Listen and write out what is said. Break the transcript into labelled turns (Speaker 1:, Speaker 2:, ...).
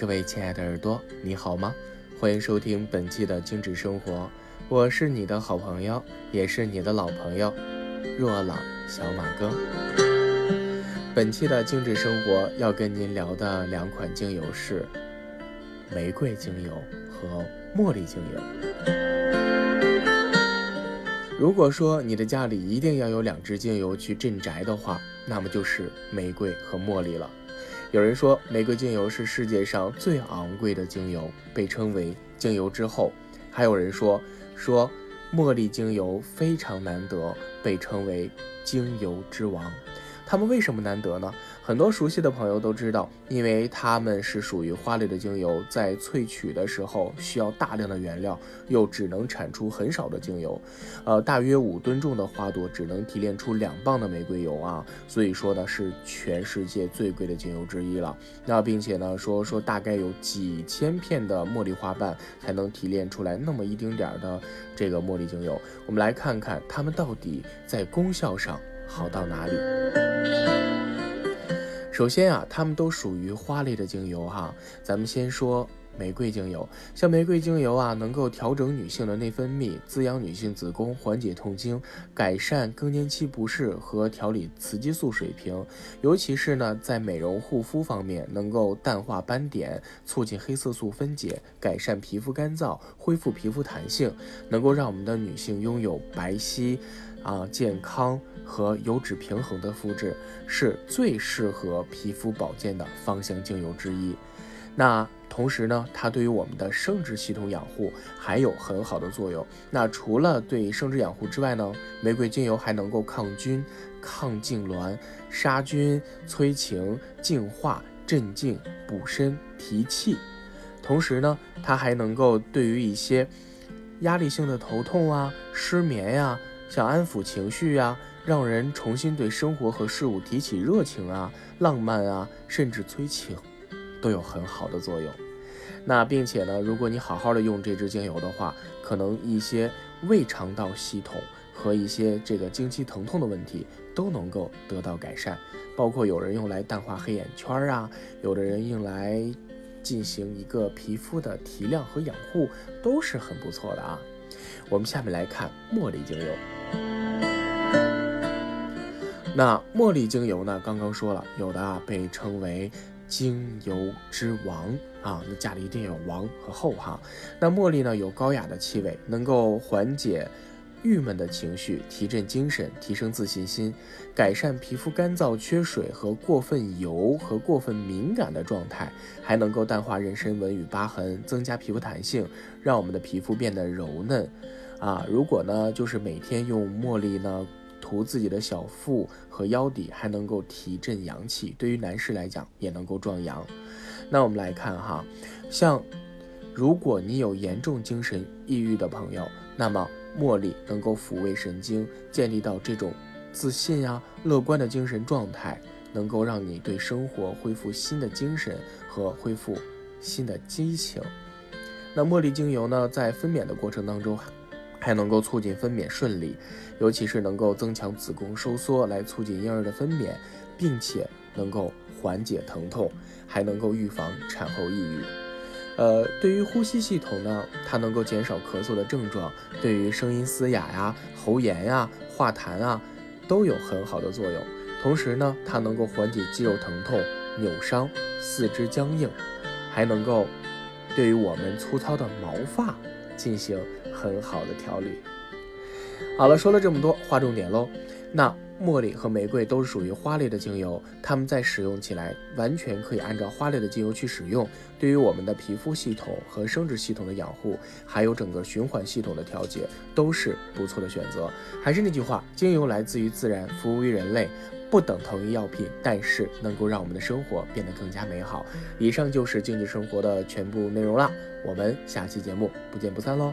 Speaker 1: 各位亲爱的耳朵，你好吗？欢迎收听本期的精致生活，我是你的好朋友，也是你的老朋友若朗小马哥。本期的精致生活要跟您聊的两款精油是玫瑰精油和茉莉精油。如果说你的家里一定要有两支精油去镇宅的话，那么就是玫瑰和茉莉了。有人说玫瑰精油是世界上最昂贵的精油，被称为精油之后；还有人说说茉莉精油非常难得，被称为精油之王。它们为什么难得呢？很多熟悉的朋友都知道，因为它们是属于花类的精油，在萃取的时候需要大量的原料，又只能产出很少的精油，呃，大约五吨重的花朵只能提炼出两磅的玫瑰油啊，所以说呢是全世界最贵的精油之一了。那并且呢说说大概有几千片的茉莉花瓣才能提炼出来那么一丁点儿的这个茉莉精油。我们来看看它们到底在功效上。好到哪里？首先啊，它们都属于花类的精油哈。咱们先说玫瑰精油，像玫瑰精油啊，能够调整女性的内分泌，滋养女性子宫，缓解痛经，改善更年期不适和调理雌激素水平。尤其是呢，在美容护肤方面，能够淡化斑点，促进黑色素分解，改善皮肤干燥，恢复皮肤弹性，能够让我们的女性拥有白皙。啊，健康和油脂平衡的肤质是最适合皮肤保健的芳香精油之一。那同时呢，它对于我们的生殖系统养护还有很好的作用。那除了对生殖养护之外呢，玫瑰精油还能够抗菌、抗痉挛、杀菌、催情、净化、镇静、补身、提气。同时呢，它还能够对于一些压力性的头痛啊、失眠呀。像安抚情绪呀，让人重新对生活和事物提起热情啊、浪漫啊，甚至催情，都有很好的作用。那并且呢，如果你好好的用这支精油的话，可能一些胃肠道系统和一些这个经期疼痛的问题都能够得到改善。包括有人用来淡化黑眼圈啊，有的人用来进行一个皮肤的提亮和养护，都是很不错的啊。我们下面来看茉莉精油。那茉莉精油呢？刚刚说了，有的啊被称为精油之王啊，那家里一定有王和后哈。那茉莉呢有高雅的气味，能够缓解郁闷的情绪，提振精神，提升自信心，改善皮肤干燥、缺水和过分油和过分敏感的状态，还能够淡化妊娠纹与疤痕，增加皮肤弹性，让我们的皮肤变得柔嫩。啊，如果呢，就是每天用茉莉呢涂自己的小腹和腰底，还能够提振阳气，对于男士来讲也能够壮阳。那我们来看哈，像如果你有严重精神抑郁的朋友，那么茉莉能够抚慰神经，建立到这种自信啊、乐观的精神状态，能够让你对生活恢复新的精神和恢复新的激情。那茉莉精油呢，在分娩的过程当中。还能够促进分娩顺利，尤其是能够增强子宫收缩，来促进婴儿的分娩，并且能够缓解疼痛，还能够预防产后抑郁。呃，对于呼吸系统呢，它能够减少咳嗽的症状，对于声音嘶哑呀、喉炎呀、化痰啊，都有很好的作用。同时呢，它能够缓解肌肉疼痛、扭伤、四肢僵硬，还能够对于我们粗糙的毛发进行。很好的调理。好了，说了这么多，划重点喽。那茉莉和玫瑰都是属于花类的精油，它们在使用起来完全可以按照花类的精油去使用。对于我们的皮肤系统和生殖系统的养护，还有整个循环系统的调节，都是不错的选择。还是那句话，精油来自于自然，服务于人类，不等同于药品，但是能够让我们的生活变得更加美好。以上就是经济生活的全部内容了，我们下期节目不见不散喽。